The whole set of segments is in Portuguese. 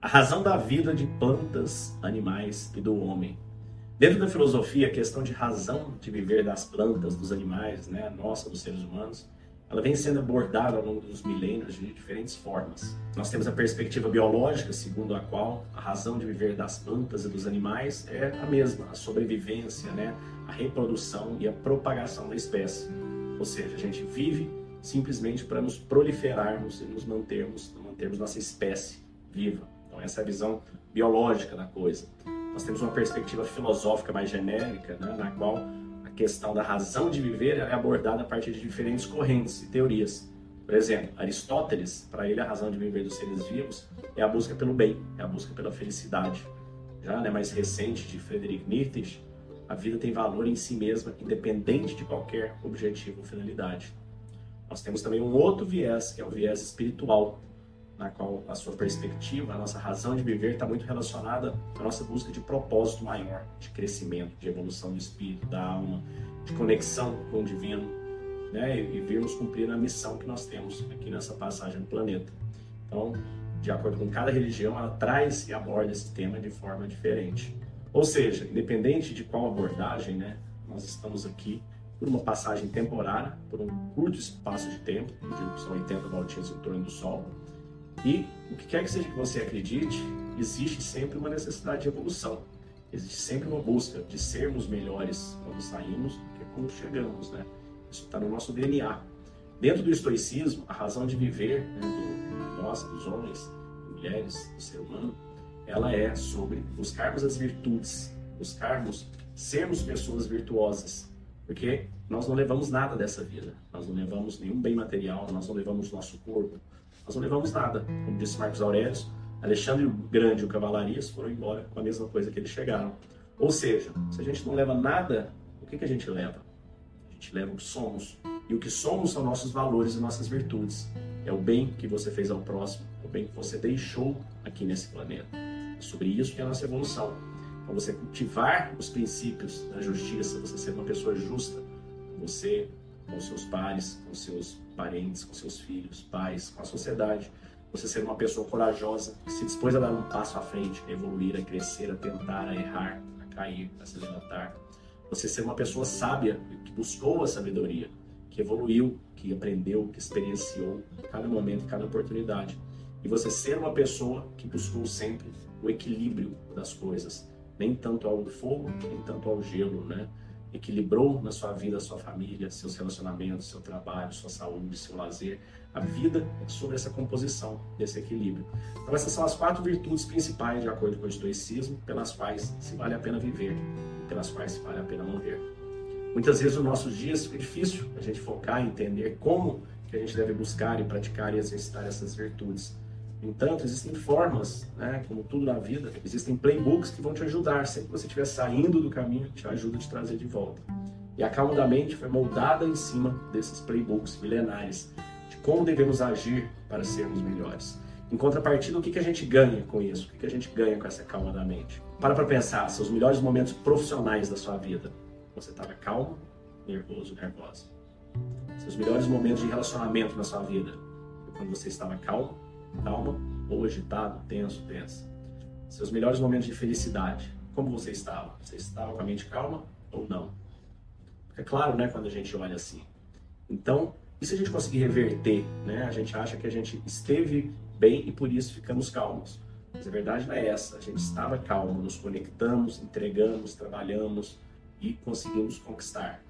A razão da vida de plantas, animais e do homem. Dentro da filosofia, a questão de razão de viver das plantas, dos animais, né, nossa, dos seres humanos, ela vem sendo abordada ao longo dos milênios de diferentes formas. Nós temos a perspectiva biológica, segundo a qual a razão de viver das plantas e dos animais é a mesma, a sobrevivência, né, a reprodução e a propagação da espécie. Ou seja, a gente vive simplesmente para nos proliferarmos e nos mantermos, mantermos nossa espécie viva. Então, essa é a visão biológica da coisa. Nós temos uma perspectiva filosófica mais genérica, né, na qual a questão da razão de viver é abordada a partir de diferentes correntes e teorias. Por exemplo, Aristóteles, para ele, a razão de viver dos seres vivos é a busca pelo bem, é a busca pela felicidade. Já né, mais recente, de Friedrich Nietzsche, a vida tem valor em si mesma, independente de qualquer objetivo ou finalidade. Nós temos também um outro viés, que é o viés espiritual, na qual a sua perspectiva, a nossa razão de viver está muito relacionada à nossa busca de propósito maior, de crescimento, de evolução do espírito, da alma, de conexão com o divino, né? e virmos cumprir a missão que nós temos aqui nessa passagem do planeta. Então, de acordo com cada religião, ela traz e aborda esse tema de forma diferente. Ou seja, independente de qual abordagem, né, nós estamos aqui por uma passagem temporária, por um curto espaço de tempo, que são 80 voltinhas em torno do Sol, e o que quer que seja que você acredite, existe sempre uma necessidade de evolução. Existe sempre uma busca de sermos melhores quando saímos do que quando chegamos, né? Isso está no nosso DNA. Dentro do estoicismo, a razão de viver né, do, nós, dos homens, mulheres, do ser humano, ela é sobre buscarmos as virtudes, buscarmos sermos pessoas virtuosas, porque nós não levamos nada dessa vida, nós não levamos nenhum bem material, nós não levamos nosso corpo, nós não levamos nada. Como disse Marcos Aurélio, Alexandre o Grande e o Cavalarias foram embora com a mesma coisa que eles chegaram. Ou seja, se a gente não leva nada, o que, que a gente leva? A gente leva o que somos. E o que somos são nossos valores e nossas virtudes. É o bem que você fez ao próximo, o bem que você deixou aqui nesse planeta. É sobre isso que é a nossa evolução. Então, você cultivar os princípios da justiça, você ser uma pessoa justa, você com seus pares, com seus parentes, com seus filhos, pais, com a sociedade. Você ser uma pessoa corajosa, que se dispôs a dar um passo à frente, a evoluir, a crescer, a tentar, a errar, a cair, a se levantar. Você ser uma pessoa sábia, que buscou a sabedoria, que evoluiu, que aprendeu, que experienciou cada momento, cada oportunidade. E você ser uma pessoa que buscou sempre o equilíbrio das coisas, nem tanto ao fogo, nem tanto ao gelo, né? Equilibrou na sua vida, sua família, seus relacionamentos, seu trabalho, sua saúde, seu lazer. A vida é sobre essa composição, desse equilíbrio. Então, essas são as quatro virtudes principais, de acordo com o estoicismo, pelas quais se vale a pena viver e pelas quais se vale a pena morrer. Muitas vezes nos nossos dias fica difícil a gente focar e entender como que a gente deve buscar e praticar e exercitar essas virtudes. Entanto, existem formas, né, como tudo na vida, existem playbooks que vão te ajudar. Sempre que você estiver saindo do caminho, te ajuda a te trazer de volta. E a calma da mente foi moldada em cima desses playbooks milenares, de como devemos agir para sermos melhores. Em contrapartida, o que, que a gente ganha com isso? O que, que a gente ganha com essa calma da mente? Para para pensar, seus melhores momentos profissionais da sua vida. Você estava calmo, nervoso, nervosa. Seus melhores momentos de relacionamento na sua vida. Quando você estava calmo, calma ou agitado, tenso, tensa. Seus melhores momentos de felicidade. Como você estava? Você estava com a mente calma ou não? É claro, né, quando a gente olha assim. Então, e se a gente conseguir reverter, né? A gente acha que a gente esteve bem e por isso ficamos calmos. Mas a verdade não é essa. A gente estava calmo, nos conectamos, entregamos, trabalhamos e conseguimos conquistar.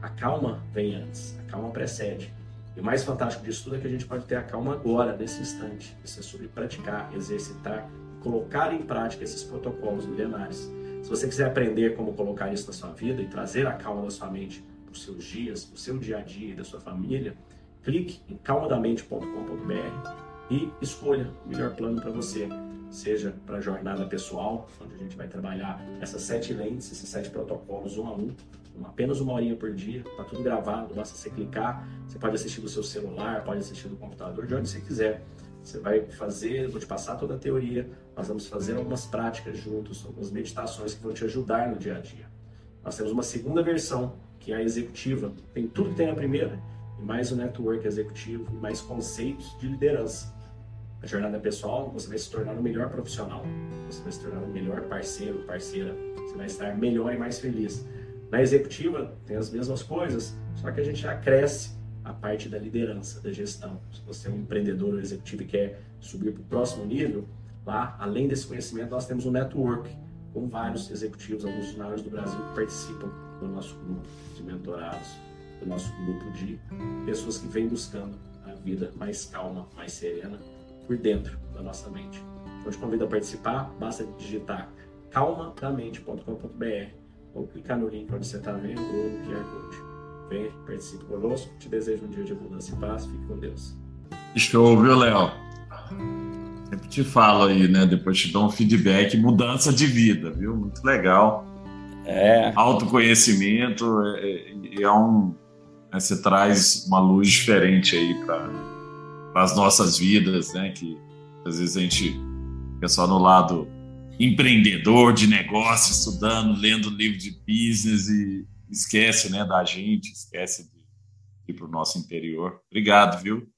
A calma vem antes, a calma precede. E o mais fantástico disso tudo é que a gente pode ter a calma agora, nesse instante. Isso é sobre praticar, exercitar, colocar em prática esses protocolos milenares. Se você quiser aprender como colocar isso na sua vida e trazer a calma da sua mente para os seus dias, para o seu dia a dia e da sua família, clique em calmadamente.com.br e escolha o melhor plano para você, seja para a jornada pessoal, onde a gente vai trabalhar essas sete lentes, esses sete protocolos um a um, apenas uma horinha por dia, tá tudo gravado, basta você clicar, você pode assistir do seu celular, pode assistir do computador, de onde você quiser. Você vai fazer, vou te passar toda a teoria, nós vamos fazer algumas práticas juntos, algumas meditações que vão te ajudar no dia a dia. Nós temos uma segunda versão, que é a executiva, tem tudo que tem na primeira, e mais o network executivo, e mais conceitos de liderança. a jornada pessoal, você vai se tornar um melhor profissional, você vai se tornar um melhor parceiro, parceira, você vai estar melhor e mais feliz. Na executiva, tem as mesmas coisas, só que a gente acresce a parte da liderança, da gestão. Se você é um empreendedor ou executivo e quer subir para o próximo nível, lá, além desse conhecimento, nós temos um network com vários executivos, alguns funcionários do Brasil que participam do nosso grupo de mentorados, do nosso grupo de pessoas que vêm buscando a vida mais calma, mais serena, por dentro da nossa mente. Então, te convido a participar, basta digitar calmadamente.com.br ou clicar no link onde você está vendo ou no QR Code. Vem, participe conosco, te desejo um dia de abundância e paz, fique com Deus. Show, viu, Léo? Sempre te falo aí, né? Depois te dou um feedback, mudança de vida, viu? Muito legal. É. Autoconhecimento é, é, é um. Né, você traz uma luz diferente aí para as nossas vidas, né? Que às vezes a gente fica só no lado empreendedor de negócio, estudando, lendo livro de business e esquece, né, da gente, esquece de ir para o nosso interior. Obrigado, viu?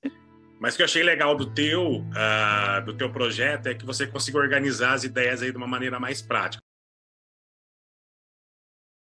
Mas o que eu achei legal do teu, uh, do teu projeto é que você consiga organizar as ideias aí de uma maneira mais prática.